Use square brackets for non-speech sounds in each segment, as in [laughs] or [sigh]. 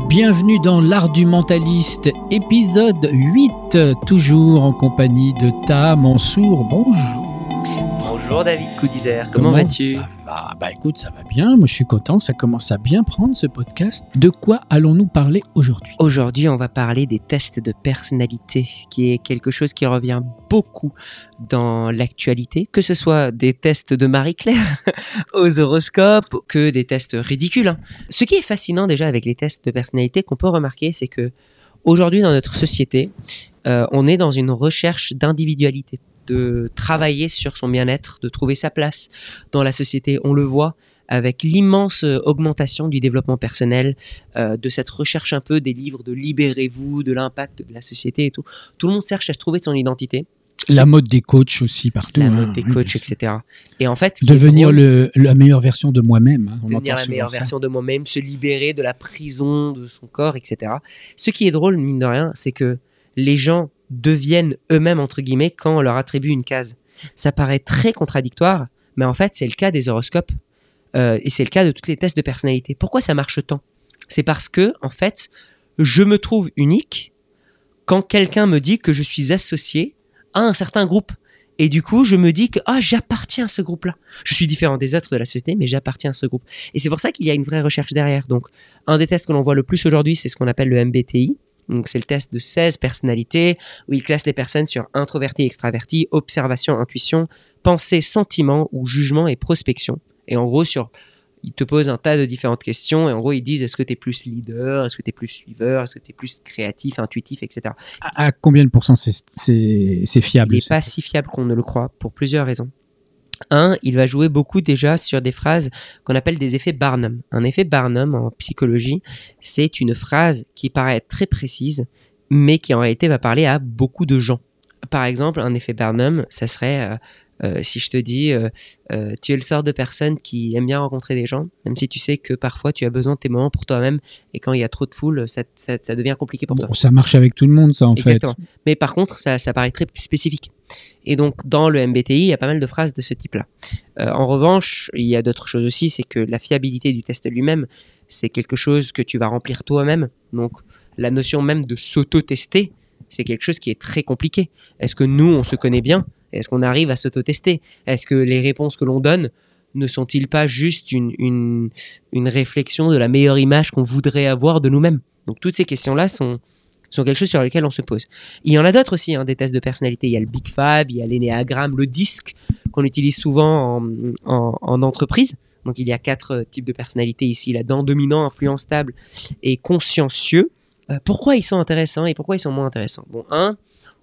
Bienvenue dans l'art du mentaliste, épisode 8, toujours en compagnie de Ta Mansour. Bonjour. Bonjour David Coudizer, comment, vas-tu? ça va? Bah écoute, ça va bien, moi je suis content, ça commence à bien prendre ce podcast. De quoi allons-nous parler aujourd'hui? Aujourd'hui, on va parler des tests de personnalité, qui est quelque chose qui revient beaucoup dans l'actualité, que ce soit des tests de Marie-Claire [laughs] aux horoscopes, que des tests ridicules. hein. Ce qui est fascinant déjà avec les tests de personnalité qu'on peut remarquer, c'est que aujourd'hui dans notre société, euh, on est dans une recherche d'individualité de travailler sur son bien-être, de trouver sa place dans la société. On le voit avec l'immense euh, augmentation du développement personnel, euh, de cette recherche un peu des livres de libérez-vous, de l'impact de la société et tout. Tout le monde cherche à trouver son identité, La mode des coachs aussi partout. la hein, mode des coachs, etc. Et en fait, Devenir drôle, le, la meilleure version de moi-même. hein, devenir la meilleure ça. version de moi-même, se libérer de la prison de son corps, etc. Ce qui est drôle, mine de rien, c'est que les gens deviennent eux-mêmes, entre guillemets, quand on leur attribue une case. Ça paraît très contradictoire, mais en fait, c'est le cas des horoscopes euh, et c'est le cas de tous les tests de personnalité. Pourquoi ça marche tant? C'est parce que, en fait, je me trouve unique quand quelqu'un me dit que je suis associé à un certain groupe. Et du coup, je me dis que ah, j'appartiens à ce groupe-là. Je suis différent des autres de la société, mais j'appartiens à ce groupe. Et c'est pour ça qu'il y a une vraie recherche derrière. Donc, un des tests que l'on voit le plus aujourd'hui, c'est ce qu'on appelle le MBTI. Donc, c'est le test de 16 personnalités où il classe les personnes sur introverti, extraverti, observation, intuition, pensée, sentiment ou jugement et prospection. Et en gros, sur il te pose un tas de différentes questions et en gros, ils disent est-ce que tu es plus leader, est-ce que tu es plus suiveur, est-ce que tu es plus créatif, intuitif, etc. À, à combien de pourcents c'est- fiable Il n'est pas si fiable qu'on ne le croit pour plusieurs raisons. Un, il va jouer beaucoup déjà sur des phrases qu'on appelle des effets Barnum. Un effet Barnum en psychologie, c'est une phrase qui paraît très précise, mais qui en réalité va parler à beaucoup de gens. Par exemple, un effet Barnum, ça serait euh, euh, si je te dis euh, euh, tu es le sort de personne qui aime bien rencontrer des gens, même si tu sais que parfois tu as besoin de tes moments pour toi-même et quand il y a trop de foule, ça, ça- ça devient compliqué pour toi. Ça marche avec tout le monde, ça en Exactement. fait. Mais par contre, ça, ça paraît très spécifique. Et donc, dans le MBTI, il y a pas mal de phrases de ce type-là. Euh, en revanche, il y a d'autres choses aussi, c'est que la fiabilité du test lui-même, c'est quelque chose que tu vas remplir toi-même. Donc, la notion même de s'auto-tester, c'est quelque chose qui est très compliqué. Est-ce que nous, on se connaît bien? Est-ce qu'on arrive à s'auto-tester? Est-ce que les réponses que l'on donne ne sont-ils pas juste une, une, une réflexion de la meilleure image qu'on voudrait avoir de nous-mêmes? Donc, toutes ces questions-là sont, sont quelque chose sur lequel on se pose. Il y en a d'autres aussi, hein, des tests de personnalité. Il y a le Big Five, il y a l'énéagramme, le disque qu'on utilise souvent en, en- en entreprise. Donc il y a quatre euh, types de personnalités ici là-dedans dominant, influent, stable et consciencieux. Euh, pourquoi ils sont intéressants et pourquoi ils sont moins intéressants? Bon, un,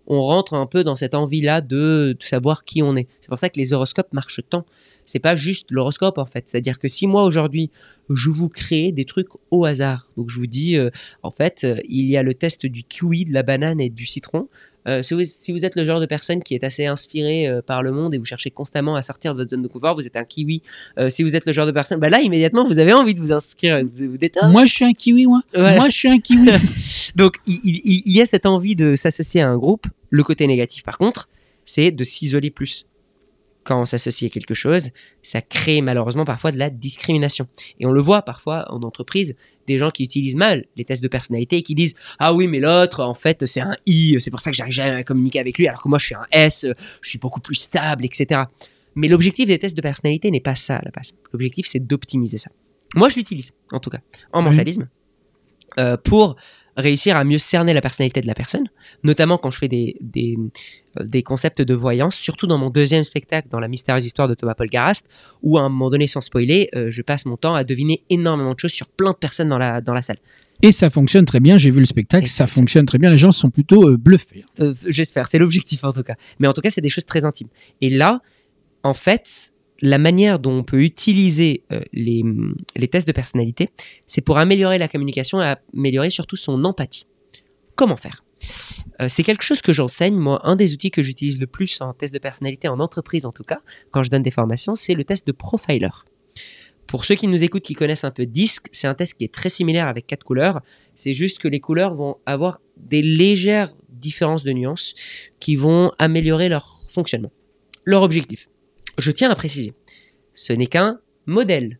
on rentre un peu dans cette envie-là de, savoir qui on est. C'est pour ça que les horoscopes marchent tant. C'est pas juste l'horoscope en fait. C'est-à-dire que si moi aujourd'hui je vous crée des trucs au hasard, donc je vous dis euh, en fait, euh, il y a le test du kiwi, de la banane et du citron. Euh, si, vous, si vous êtes le genre de personne qui est assez inspiré euh, par le monde et vous cherchez constamment à sortir de votre zone de confort, vous êtes un kiwi. Euh, si vous êtes le genre de personne, bah là immédiatement vous avez envie de vous inscrire, vous vous Ah, Moi, je suis un kiwi, moi. Voilà. Moi, je suis un kiwi. [laughs] [laughs] donc il, il- il y a cette envie de s'associer à un groupe. Le côté négatif par contre, c'est de s'isoler plus. Quand on s'associe à quelque chose, ça crée malheureusement parfois de la discrimination. Et on le voit parfois en entreprise, des gens qui utilisent mal les tests de personnalité et qui disent Ah oui, mais l'autre, en fait, c'est un I, c'est pour ça que j'arrive jamais à communiquer avec lui, alors que moi je suis un S, je suis beaucoup plus stable, etc. Mais l'objectif des tests de personnalité n'est pas ça à la base. L'objectif, c'est d'optimiser ça. Moi, je l'utilise, en tout cas, en Oui. mentalisme, euh, pour réussir à mieux cerner la personnalité de la personne, notamment quand je fais des, des, euh, des concepts de voyance, surtout dans mon deuxième spectacle, dans la mystérieuse histoire de Thomas Paul Garast, où à un moment donné, sans spoiler, euh, je passe mon temps à deviner énormément de choses sur plein de personnes dans la, dans la salle. Et ça fonctionne très bien. J'ai vu le spectacle, ça ça- fonctionne très bien. Les gens sont plutôt euh, bluffés. Euh, J'espère, c'est l'objectif en tout cas. Mais en tout cas, c'est des choses très intimes. Et là, en fait, la manière dont on peut utiliser euh, les, tests de personnalité, c'est pour améliorer la communication et améliorer surtout son empathie. Comment faire? Euh, C'est quelque chose que j'enseigne. Moi, un des outils que j'utilise le plus en test de personnalité, en entreprise en tout cas, quand je donne des formations, c'est le test de profiler. Pour ceux qui nous écoutent, qui connaissent un peu DISC, c'est un test qui est très similaire avec quatre couleurs. C'est juste que les couleurs vont avoir des légères différences de nuances qui vont améliorer leur fonctionnement. Leur objectif. Je tiens à préciser, ce n'est qu'un modèle.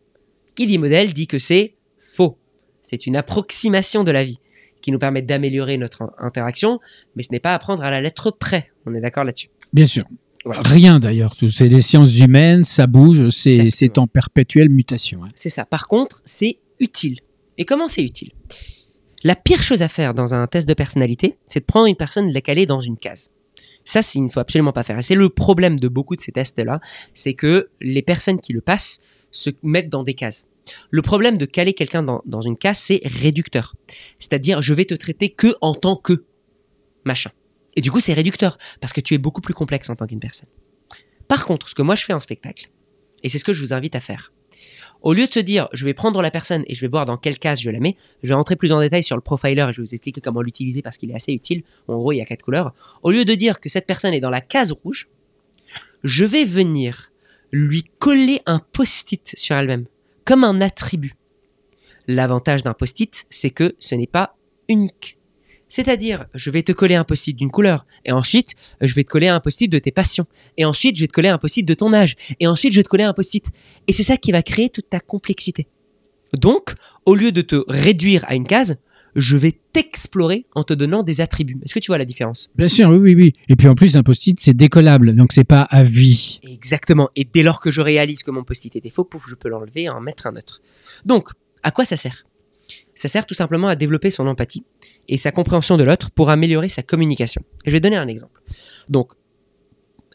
Qui dit modèle dit que c'est faux. c'est une approximation de la vie qui nous permet d'améliorer notre interaction, mais ce n'est pas apprendre à la lettre près. On est d'accord là-dessus? Bien sûr. Voilà. Rien d'ailleurs. C'est les sciences humaines, ça bouge, c'est en perpétuelle mutation. hein. C'est ça. Par contre, c'est utile. Et comment c'est utile? La pire chose à faire dans un test de personnalité, c'est de prendre une personne et de la caler dans une case. Ça, il ne faut absolument pas faire. Et c'est le problème de beaucoup de ces tests-là, c'est que les personnes qui le passent se mettent dans des cases. Le problème de caler quelqu'un dans, dans une case, c'est réducteur. C'est-à-dire, je vais te traiter que en tant que machin. Et du coup, c'est réducteur, parce que tu es beaucoup plus complexe en tant qu'une personne. Par contre, ce que moi je fais en spectacle, et c'est ce que je vous invite à faire, au lieu de se dire, je vais prendre la personne et je vais voir dans quelle case je la mets, je vais rentrer plus en détail sur le profiler et je vais vous expliquer comment l'utiliser parce qu'il est assez utile. En gros, il y a quatre couleurs. Au lieu de dire que cette personne est dans la case rouge, je vais venir lui coller un post-it sur elle-même, comme un attribut. L'avantage d'un post-it, c'est que ce n'est pas unique. C'est-à-dire, je vais te coller un post-it d'une couleur, et ensuite, je vais te coller un post-it de tes passions, et ensuite, je vais te coller un post-it de ton âge, et ensuite, je vais te coller un post-it. Et c'est ça qui va créer toute ta complexité. Donc, au lieu de te réduire à une case, je vais t'explorer en te donnant des attributs. Est-ce que tu vois la différence? Bien sûr, oui, oui, oui. Et puis en plus, un post-it, c'est décollable, donc c'est pas à vie. Exactement. Et dès lors que je réalise que mon post-it était faux, pouf, je peux l'enlever et en mettre un autre. Donc, à quoi ça sert? Ça sert tout simplement à développer son empathie et sa compréhension de l'autre pour améliorer sa communication. Je vais donner un exemple. Donc,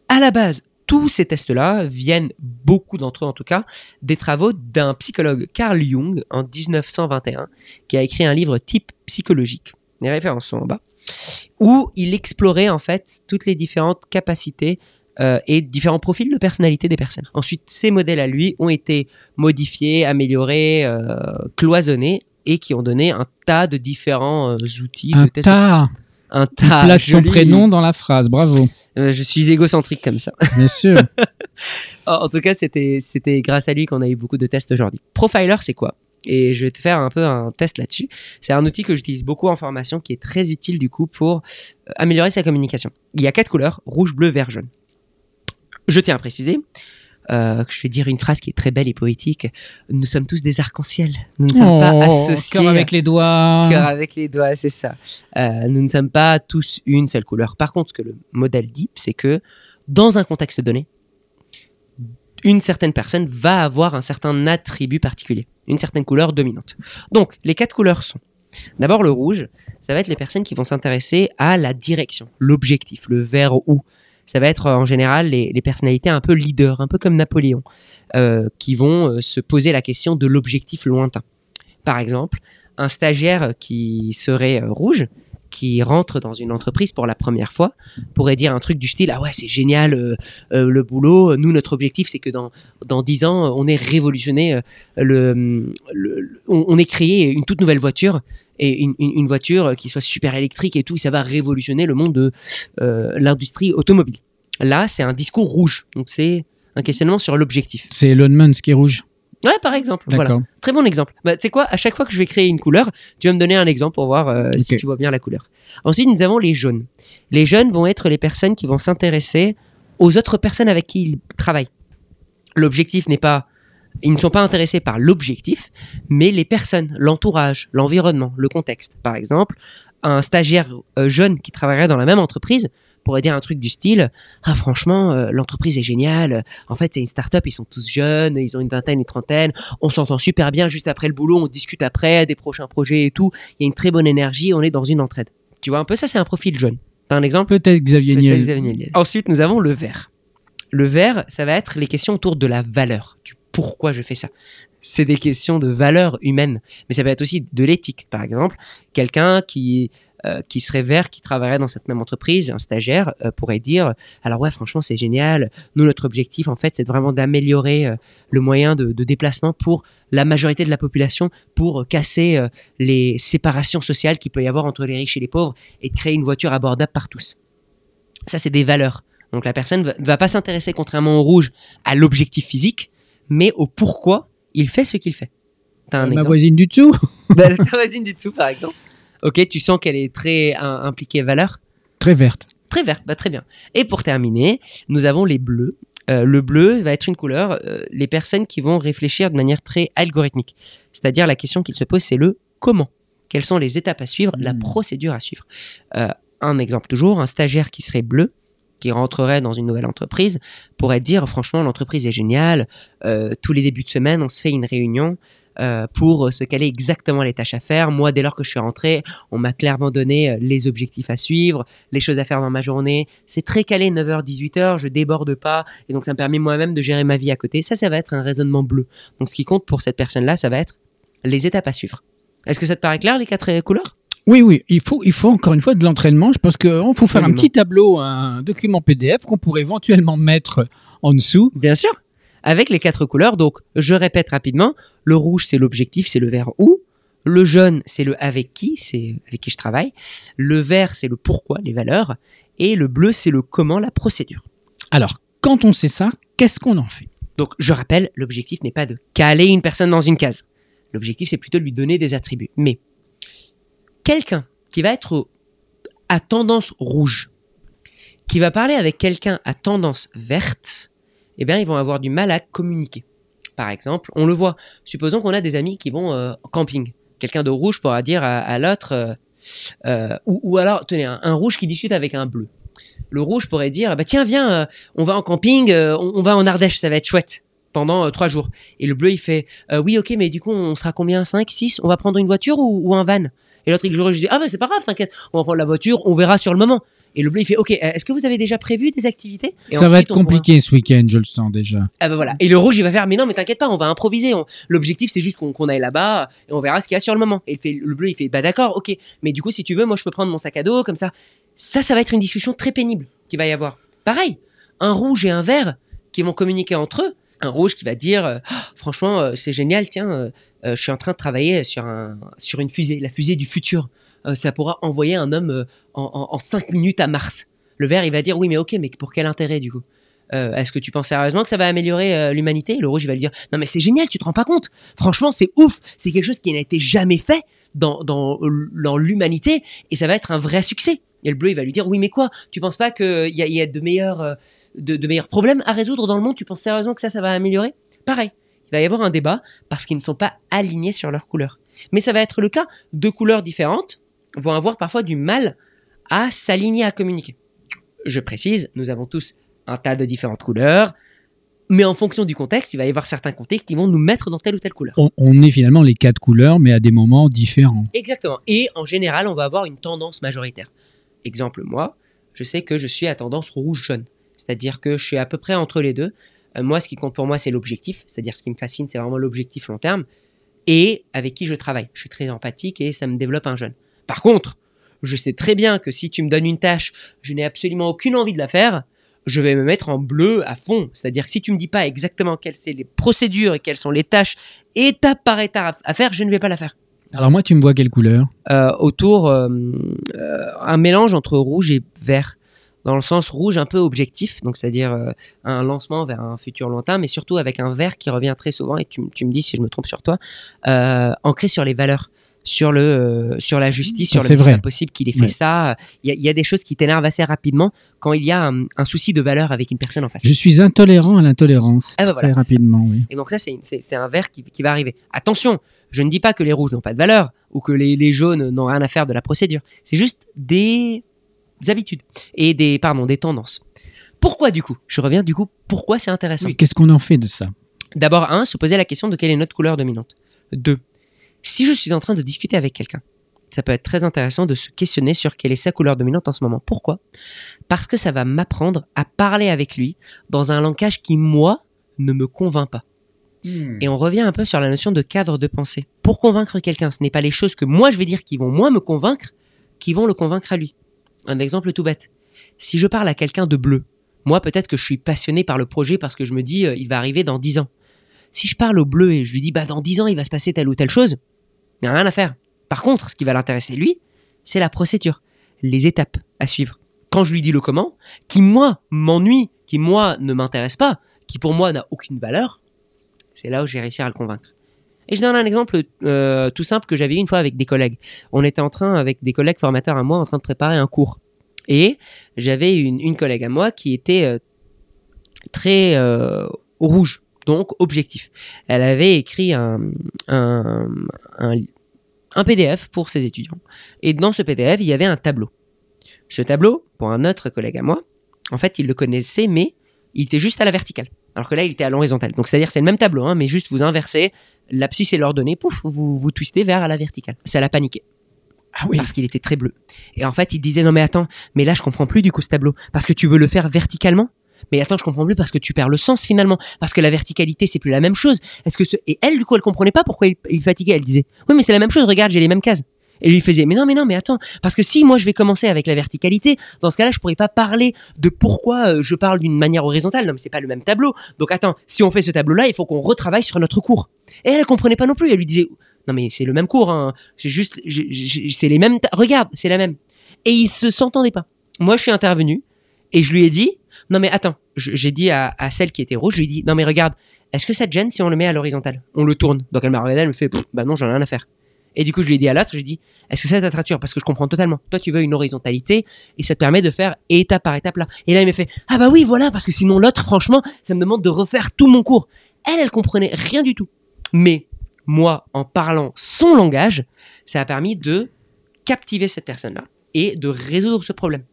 à la base, tous ces tests-là viennent, beaucoup d'entre eux en tout cas, des travaux d'un psychologue Carl Jung en 1921 qui a écrit un livre type psychologique. Les références sont en bas. Où il explorait en fait toutes les différentes capacités euh, et différents profils de personnalité des personnes. Ensuite, ces modèles à lui ont été modifiés, améliorés, euh, cloisonnés et qui ont donné un tas de différents euh, outils un de tests. tas. Un Il tas. place son joli. prénom dans la phrase. Bravo. Euh, je suis égocentrique comme ça. Bien sûr. [laughs] En tout cas, c'était c'était grâce à lui qu'on a eu beaucoup de tests aujourd'hui. Profiler, c'est quoi? Et je vais te faire un peu un test là-dessus. C'est un outil que j'utilise beaucoup en formation qui est très utile du coup pour euh, améliorer sa communication. Il y a quatre couleurs rouge, bleu, vert, jaune. Je tiens à préciser euh, je vais dire une phrase qui est très belle et poétique. Nous sommes tous des arcs-en-ciel. Nous ne sommes pas Oh, associés. cœur avec les doigts. Cœur avec les doigts, c'est ça. Euh, nous ne sommes pas tous une seule couleur. Par contre, ce que le modèle dit, c'est que dans un contexte donné, une certaine personne va avoir un certain attribut particulier, une certaine couleur dominante. Donc, les quatre couleurs sont d'abord le rouge, ça va être les personnes qui vont s'intéresser à la direction, l'objectif, le vers où. Ça va être euh, en général les, personnalités un peu leaders, un peu comme Napoléon, euh, qui vont euh, se poser la question de l'objectif lointain. Par exemple, un stagiaire qui serait rouge, qui rentre dans une entreprise pour la première fois, pourrait dire un truc du style Ah ouais, c'est génial le boulot. Nous, notre objectif, c'est que dans, dans 10 ans, on ait révolutionné le. on ait créé une toute nouvelle voiture et une, une- une voiture qui soit super électrique et tout. Ça va révolutionner le monde de euh, l'industrie automobile. Là, c'est un discours rouge. Donc, c'est un questionnement sur l'objectif. C'est Elon Musk qui est rouge. Ouais, par exemple. Voilà. Très bon exemple. Bah, tu sais quoi, à chaque fois que je vais créer une couleur, tu vas me donner un exemple pour voir euh, si tu vois bien la couleur. Ensuite, nous avons les jaunes. Les jaunes vont être les personnes qui vont s'intéresser aux autres personnes avec qui ils travaillent. L'objectif n'est pas. Ils ne sont pas intéressés par l'objectif, mais les personnes, l'entourage, l'environnement, le contexte. Par exemple, un stagiaire euh, jeune qui travaillerait dans la même entreprise pourrait dire un truc du style Ah, franchement, euh, l'entreprise est géniale. En fait, c'est une start-up, ils sont tous jeunes, ils ont une vingtaine, une trentaine on s'entend super bien juste après le boulot, on discute après des prochains projets et tout. Il y a une très bonne énergie, on est dans une entraide. Tu vois un peu ça, c'est un profil jeune. T'as un exemple? Peut-être Xavier Peut-être Niel. Xavier Niel. Ensuite, nous avons le vert. Le vert, ça va être les questions autour de la valeur, du pourquoi je fais ça. C'est des questions de valeur humaine, mais ça va être aussi de l'éthique. Par exemple, quelqu'un qui euh, qui serait vert, qui travaillerait dans cette même entreprise, un stagiaire euh, pourrait dire alors ouais franchement c'est génial. Nous notre objectif en fait c'est vraiment d'améliorer euh, le moyen de, déplacement pour la majorité de la population, pour casser les séparations sociales qu'il peut y avoir entre les riches et les pauvres et de créer une voiture abordable par tous. Ça, c'est des valeurs. Donc la personne ne va pas s'intéresser, contrairement au rouge, à l'objectif physique, mais au pourquoi il fait ce qu'il fait. T'as un Ma exemple voisine du dessous. [laughs] Bah, Ta voisine du dessous, par exemple. Ok, tu sens qu'elle est très im- impliquée valeur. Très verte. Très verte, bah, très bien. Et pour terminer, nous avons les bleus. Euh, le bleu va être une couleur, euh, les personnes qui vont réfléchir de manière très algorithmique. C'est-à-dire la question qu'ils se posent, c'est le comment, quelles sont les étapes à suivre, la Mm. procédure à suivre. Euh, un exemple toujours, un stagiaire qui serait bleu, qui rentrerait dans une nouvelle entreprise, pourrait dire franchement l'entreprise est géniale, euh, tous les débuts de semaine on se fait une réunion euh, pour se caler exactement les tâches à faire. Moi dès lors que je suis rentré, on m'a clairement donné euh, les objectifs à suivre, les choses à faire dans ma journée. C'est très calé 9h 18h, je déborde pas et donc ça me permet moi-même de gérer ma vie à côté. Ça ça va être un raisonnement bleu. Donc ce qui compte pour cette personne-là, ça va être les étapes à suivre. Est-ce que ça te paraît clair les quatre couleurs? Oui, oui, il faut, il faut encore une fois de l'entraînement. Je pense qu'il faut faire un petit tableau, un document PDF qu'on pourrait éventuellement mettre en dessous. Bien sûr. Avec les quatre couleurs, donc je répète rapidement, le rouge c'est l'objectif, c'est le vers où. Le jaune c'est le avec qui, c'est avec qui je travaille. Le vert c'est le pourquoi, les valeurs. Et le bleu c'est le comment, la procédure. Alors, quand on sait ça, qu'est-ce qu'on en fait? Donc je rappelle, l'objectif n'est pas de caler une personne dans une case. L'objectif c'est plutôt de lui donner des attributs. Mais quelqu'un qui va être à tendance rouge, qui va parler avec quelqu'un à tendance verte, eh bien ils vont avoir du mal à communiquer. Par exemple, on le voit. Supposons qu'on a des amis qui vont euh, en camping. Quelqu'un de rouge pourra dire à, l'autre, euh, euh, ou, alors, tenez, un, rouge qui discute avec un bleu. Le rouge pourrait dire, bah tiens, viens, euh, on va en camping, euh, on, va en Ardèche, ça va être chouette pendant euh, trois jours. Et le bleu, il fait, euh, oui, ok, mais du coup, on sera combien? 5, 6 On va prendre une voiture ou un van? Et l'autre, il je dis, ah bah c'est pas grave, t'inquiète, on va prendre la voiture, on verra sur le moment. Et le bleu, il fait, ok, euh, est-ce que vous avez déjà prévu des activités? Et Ça va être pourra- compliqué ce week-end, je le sens déjà. ah bah voilà. Et le rouge, il va faire, mais non, mais t'inquiète pas, on va improviser. on- L'objectif, c'est juste qu'on aille là-bas et on verra ce qu'il y a sur le moment. Et il fait, le bleu, il fait, bah d'accord, ok. Mais du coup, si tu veux, moi, je peux prendre mon sac à dos, comme ça. Ça, ça va être une discussion très pénible qu'il va y avoir. Pareil, un rouge et un vert qui vont communiquer entre eux. Un rouge qui va dire, euh, Ah, franchement, euh, c'est génial, tiens, euh, je suis en train de travailler sur, un, sur une fusée, la fusée du futur. Ça pourra envoyer un homme en, 5 minutes à Mars. Le vert, il va dire, oui, mais ok, mais pour quel intérêt du coup? Est-ce que tu penses sérieusement que ça va améliorer l'humanité? Le rouge, il va lui dire, non, mais c'est génial, tu te rends pas compte. Franchement, c'est ouf. C'est quelque chose qui n'a été jamais fait dans, dans, l'humanité et ça va être un vrai succès. Et le bleu, il va lui dire, oui, mais quoi? Tu penses pas qu'il y a, y a de, meilleurs, de, de meilleurs problèmes à résoudre dans le monde Tu penses sérieusement que ça, ça va améliorer? Pareil. Il va y avoir un débat parce qu'ils ne sont pas alignés sur leurs couleurs. Mais ça va être le cas. Deux couleurs différentes vont avoir parfois du mal à s'aligner, à communiquer. Je précise, nous avons tous un tas de différentes couleurs, mais en fonction du contexte, il va y avoir certains contextes qui vont nous mettre dans telle ou telle couleur. On, on est finalement les quatre couleurs, mais à des moments différents. Exactement. Et en général, on va avoir une tendance majoritaire. Exemple, moi, je sais que je suis à tendance rouge-jaune. C'est-à-dire que je suis à peu près entre les deux. Euh, moi, ce qui compte pour moi, c'est l'objectif. C'est-à-dire ce qui me fascine, c'est vraiment l'objectif long terme. Et avec qui je travaille. Je suis très empathique et ça me développe un jeune. Par contre, je sais très bien que si tu me donnes une tâche, je n'ai absolument aucune envie de la faire. Je vais me mettre en bleu à fond. C'est-à-dire que si tu me dis pas exactement quelles sont les procédures et quelles sont les tâches, étape par étape à faire, je ne vais pas la faire Alors moi, tu me vois quelle couleur? Euh, autour euh, euh, un mélange entre rouge et vert dans le sens rouge un peu objectif donc c'est à dire euh, un lancement vers un futur lointain mais surtout avec un vert qui revient très souvent et tu, me dis si je me trompe sur toi euh, ancré sur les valeurs sur le euh, sur la justice Ça, sur le pas possible qu'il ait fait Ouais. ça il y, a- il y a des choses qui t'énervent assez rapidement quand il y a un, un souci de valeur avec une personne en face Je suis intolérant à l'intolérance. Ah bah très voilà, rapidement, oui. et donc ça, c'est un vert qui, qui va arriver. Attention, je ne dis pas que les rouges n'ont pas de valeur ou que les, les jaunes n'ont rien à faire de la procédure. C'est juste des habitudes et des, pardon, des tendances. Pourquoi du coup? Je reviens du coup, pourquoi c'est intéressant? Oui, Qu'est-ce qu'on en fait de ça? D'abord, un, se poser la question de quelle est notre couleur dominante. Deux, si je suis en train de discuter avec quelqu'un, ça peut être très intéressant de se questionner sur quelle est sa couleur dominante en ce moment. Pourquoi? Parce que ça va m'apprendre à parler avec lui dans un langage qui, moi, ne me convainc pas. Et on revient un peu sur la notion de cadre de pensée. Pour convaincre quelqu'un, ce n'est pas les choses que moi je vais dire qui vont moins me convaincre, qui vont le convaincre à lui. Un exemple tout bête. Si je parle à quelqu'un de bleu, moi peut-être que je suis passionné par le projet parce que je me dis euh, il va arriver dans 10 ans. Si je parle au bleu et je lui dis bah dans 10 ans il va se passer telle ou telle chose, il n'y a rien à faire. Par contre, ce qui va l'intéresser lui, c'est la procédure, les étapes à suivre. Quand je lui dis le comment, qui moi m'ennuie, qui moi ne m'intéresse pas, qui pour moi n'a aucune valeur, c'est là où j'ai réussi à le convaincre. Et je donne un exemple euh, tout simple que j'avais une fois avec des collègues. On était en train, avec des collègues formateurs à moi, en train de préparer un cours. Et j'avais une, collègue à moi qui était euh, très euh, rouge, donc objectif. Elle avait écrit un, un PDF pour ses étudiants. Et dans ce PDF, il y avait un tableau. Ce tableau, pour un autre collègue à moi, en fait, il le connaissait, mais il était juste à la verticale. Alors que là, il était à l'horizontale. Donc, c'est-à-dire, c'est le même tableau, hein, mais juste vous inversez l'abscisse et l'ordonnée, pouf, vous, vous twistez vers à la verticale. Ça l'a paniqué. Ah oui. Parce qu'il était très bleu. Et en fait, il disait, non mais attends, mais là, je comprends plus du coup ce tableau. Parce que tu veux le faire verticalement? Mais attends, je comprends plus parce que tu perds le sens finalement, parce que la verticalité c'est plus la même chose. Est-ce que ce... et elle du coup elle comprenait pas pourquoi il, il fatiguait. Elle disait oui mais c'est la même chose. Regarde j'ai les mêmes cases. Et lui faisait mais non mais non mais attends parce que si moi je vais commencer avec la verticalité dans ce cas-là je pourrais pas parler de pourquoi euh, je parle d'une manière horizontale. Non mais c'est pas le même tableau. Donc attends si on fait ce tableau là il faut qu'on retravaille sur notre cours. Et elle comprenait pas non plus. Elle lui disait non mais c'est le même cours hein. c'est juste j'ai- j'ai- c'est les mêmes regarde c'est la même. Et ils se s'entendaient pas. Moi je suis intervenu et je lui ai dit non mais attends j'ai dit à, celle qui était rouge je lui ai dit non mais regarde est-ce que ça te gêne si on le met à l'horizontale on le tourne. Donc elle m'a regardé elle me fait bah non j'en ai rien à faire et du coup je lui ai dit à l'autre je lui ai dit est-ce que ça t'attrature parce que je comprends totalement. Toi tu veux une horizontalité et ça te permet de faire étape par étape là. Et là il m'a fait ah bah oui voilà parce que sinon l'autre franchement ça me demande de refaire tout mon cours. Elle elle comprenait rien du tout. Mais moi en parlant son langage ça a permis de captiver cette personne là et de résoudre ce problème.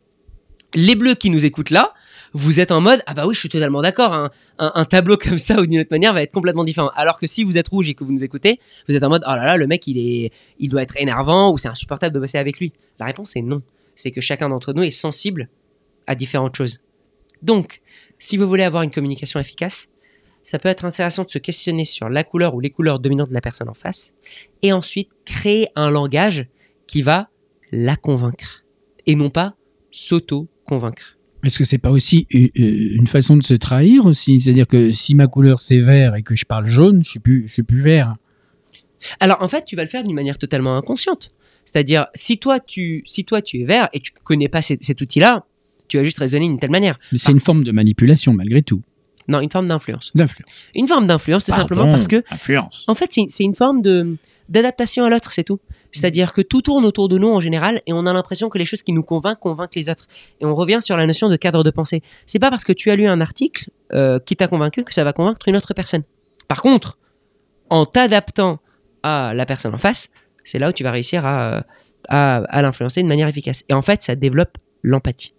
Les bleus qui nous écoutent là, vous êtes en mode ah bah oui je suis totalement d'accord un, un- un tableau [laughs] comme ça ou d'une autre manière va être complètement différent. Alors que si vous êtes rouge et que vous nous écoutez vous êtes en mode oh là là le mec il est il doit être énervant ou c'est insupportable de bosser avec lui. La réponse est non. C'est que chacun d'entre nous est sensible à différentes choses. Donc si vous voulez avoir une communication efficace ça peut être intéressant de se questionner sur la couleur ou les couleurs dominantes de la personne en face et ensuite créer un langage qui va la convaincre et non pas s'auto-convaincre Est-ce que c'est pas aussi u- u- une façon de se trahir aussi? C'est-à-dire que si ma couleur c'est vert et que je parle jaune, je suis plus, je suis plus vert. Alors en fait, tu vas le faire d'une manière totalement inconsciente. C'est-à-dire, si toi tu, si toi tu es vert et tu connais pas cet, cet outil-là, tu vas juste raisonner d'une telle manière. Mais c'est une forme de manipulation malgré tout, Non, une forme d'influence. d'influence. Une forme d'influence, tout simplement parce que, influence. en fait, c'est c'est une forme de d'adaptation à l'autre, c'est tout. C'est-à-dire que tout tourne autour de nous en général et on a l'impression que les choses qui nous convainquent convainquent les autres. Et on revient sur la notion de cadre de pensée. C'est pas parce que tu as lu un article euh, qui t'a convaincu que ça va convaincre une autre personne. Par contre, en t'adaptant à la personne en face, c'est là où tu vas réussir à, euh, à, l'influencer de manière efficace. Et en fait, ça développe l'empathie.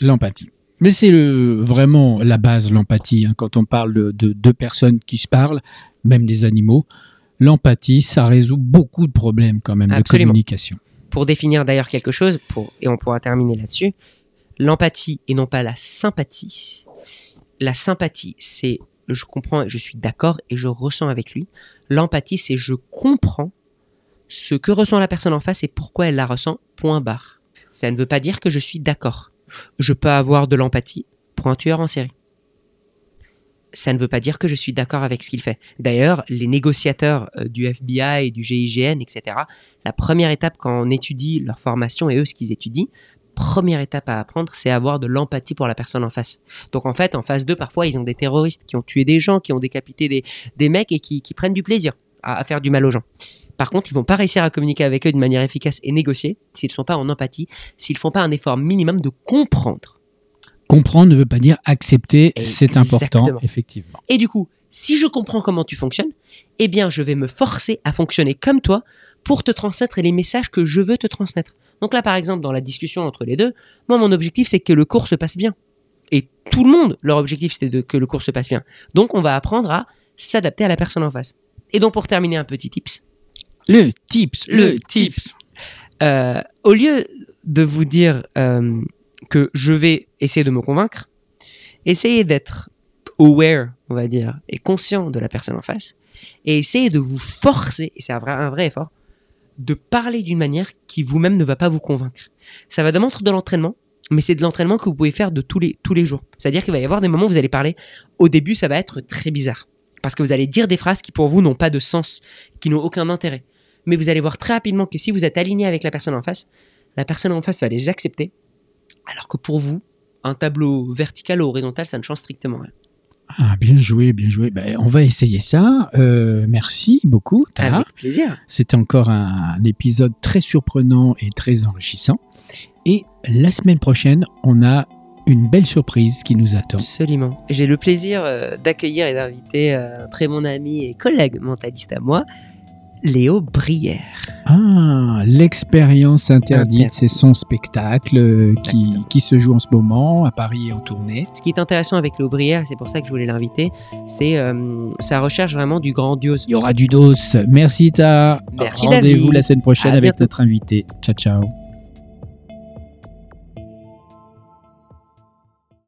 L'empathie. Mais c'est vraiment la base, l'empathie. hein. Quand on parle de deux personnes qui se parlent, même des animaux, l'empathie, ça résout beaucoup de problèmes quand même Absolument. de communication. Pour définir d'ailleurs quelque chose, pour, et on pourra terminer là-dessus, l'empathie et non pas la sympathie. La sympathie, c'est je comprends et je suis d'accord et je ressens avec lui. L'empathie, c'est je comprends ce que ressent la personne en face et pourquoi elle la ressent, point barre. Ça ne veut pas dire que je suis d'accord. Je peux avoir de l'empathie pour un tueur en série. Ça ne veut pas dire que je suis d'accord avec ce qu'il fait. D'ailleurs, les négociateurs euh, du FBI et du GIGN, etc., la première étape quand on étudie leur formation et eux ce qu'ils étudient, première étape à apprendre, c'est avoir de l'empathie pour la personne en face. Donc en fait, en face d'eux, parfois, ils ont des terroristes qui ont tué des gens, qui ont décapité des, des mecs et qui, qui prennent du plaisir à, à faire du mal aux gens. Par contre, ils vont pas réussir à communiquer avec eux de manière efficace et négocier s'ils ne sont pas en empathie, s'ils font pas un effort minimum de comprendre. Comprendre ne veut pas dire accepter, c'est important, effectivement. Et du coup, si je comprends comment tu fonctionnes, eh bien, je vais me forcer à fonctionner comme toi pour te transmettre les messages que je veux te transmettre. Donc là, par exemple, dans la discussion entre les deux, moi, mon objectif, c'est que le cours se passe bien. Et tout le monde, leur objectif, c'était que le cours se passe bien. Donc, on va apprendre à s'adapter à la personne en face. Et donc, pour terminer, un petit tips. Le tips, le, Le tips. tips. Euh, au lieu de vous dire euh, que je vais essayer de me convaincre, essayez d'être aware, on va dire, et conscient de la personne en face, et essayez de vous forcer, et c'est un vrai, un vrai effort, de parler d'une manière qui vous-même ne va pas vous convaincre. Ça va demander de l'entraînement, mais c'est de l'entraînement que vous pouvez faire de tous les, tous les jours. C'est-à-dire qu'il va y avoir des moments où vous allez parler. Au début, ça va être très bizarre. Parce que vous allez dire des phrases qui pour vous n'ont pas de sens, qui n'ont aucun intérêt. Mais vous allez voir très rapidement que si vous êtes aligné avec la personne en face, la personne en face va les accepter. Alors que pour vous, un tableau vertical ou horizontal, ça ne change strictement rien. Ah, bien joué, bien joué. Ben, on va essayer ça. Euh, merci beaucoup, Tara. Avec plaisir. C'était encore un, un épisode très surprenant et très enrichissant. Et la semaine prochaine, on a une belle surprise qui nous attend. Absolument. J'ai le plaisir euh, d'accueillir et d'inviter euh, un très bon ami et collègue mentaliste à moi, Léo Brière. Ah, l'expérience interdite, c'est son spectacle euh, qui, se joue en ce moment à Paris et en tournée. Ce qui est intéressant avec Léo Brière, c'est pour ça que je voulais l'inviter, c'est euh, sa recherche vraiment du grandiose. Il y aura du dos. Merci Ta. Merci, Rendez-vous la semaine prochaine À avec bientôt. notre invité. Ciao ciao.